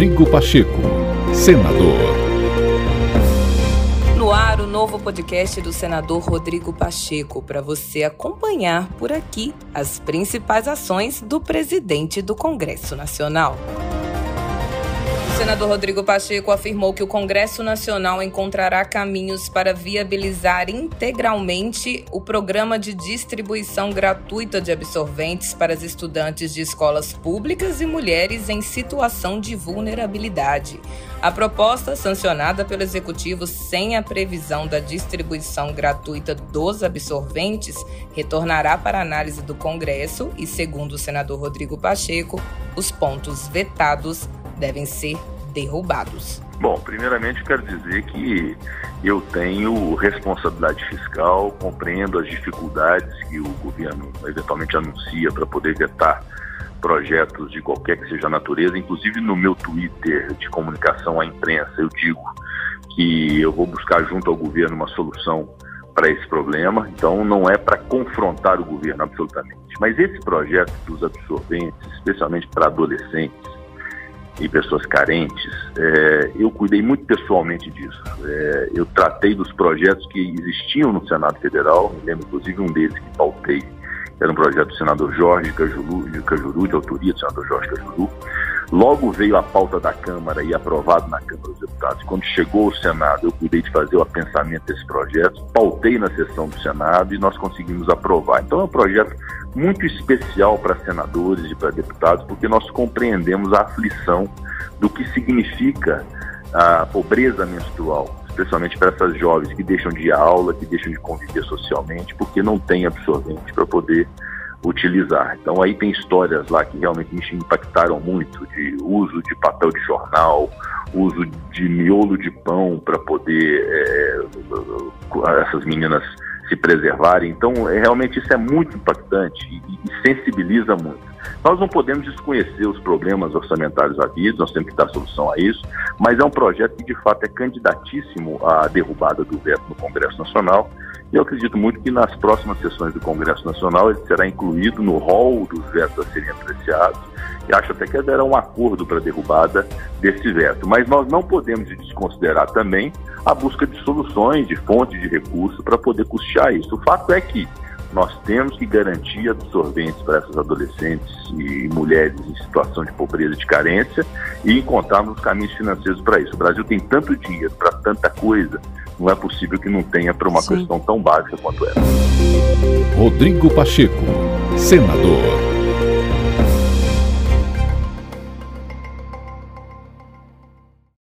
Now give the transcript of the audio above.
Rodrigo Pacheco, senador. No ar, o novo podcast do senador Rodrigo Pacheco, para você acompanhar por aqui as principais ações do presidente do Congresso Nacional senador Rodrigo Pacheco afirmou que o Congresso Nacional encontrará caminhos para viabilizar integralmente o programa de distribuição gratuita de absorventes para os estudantes de escolas públicas e mulheres em situação de vulnerabilidade. A proposta, sancionada pelo Executivo sem a previsão da distribuição gratuita dos absorventes, retornará para análise do Congresso e, segundo o senador Rodrigo Pacheco, os pontos vetados devem ser derrubados. Bom, primeiramente quero dizer que eu tenho responsabilidade fiscal, compreendo as dificuldades que o governo eventualmente anuncia para poder vetar projetos de qualquer que seja a natureza, inclusive no meu Twitter de comunicação à imprensa, eu digo que eu vou buscar junto ao governo uma solução para esse problema, então não é para confrontar o governo absolutamente. Mas esse projeto dos absorventes, especialmente para adolescentes, e pessoas carentes, é, eu cuidei muito pessoalmente disso. É, eu tratei dos projetos que existiam no Senado Federal, me lembro inclusive um deles que pautei, era um projeto do senador Jorge Cajuru, de Cajuru, de autoria do senador Jorge Cajuru, Logo veio a pauta da Câmara e aprovado na Câmara dos Deputados. Quando chegou ao Senado, eu cuidei de fazer o apensamento desse projeto, pautei na sessão do Senado e nós conseguimos aprovar. Então é um projeto muito especial para senadores e para deputados, porque nós compreendemos a aflição do que significa a pobreza menstrual, especialmente para essas jovens que deixam de aula, que deixam de conviver socialmente, porque não têm absorvente para poder utilizar. Então aí tem histórias lá que realmente me impactaram muito, de uso de papel de jornal, uso de miolo de pão para poder é, essas meninas se preservarem. Então, é, realmente isso é muito impactante e, e, sensibiliza muito. Nós não podemos desconhecer os problemas orçamentários havidos, nós temos que dar solução a isso, mas é um projeto que de fato é candidatíssimo à derrubada do veto no Congresso Nacional e eu acredito muito que nas próximas sessões do Congresso Nacional ele será incluído no rol dos vetos a serem apreciados. E acho até que haverá um acordo para a derrubada desse veto. Mas nós não podemos desconsiderar também a busca de soluções, de fontes de recursos para poder custear isso. O fato é que nós temos que garantir absorventes para essas adolescentes e mulheres em situação de pobreza e de carência e encontrarmos os caminhos financeiros para isso. O Brasil tem tanto dinheiro para tanta coisa, não é possível que não tenha para uma Sim. questão tão básica quanto essa. Rodrigo Pacheco, senador.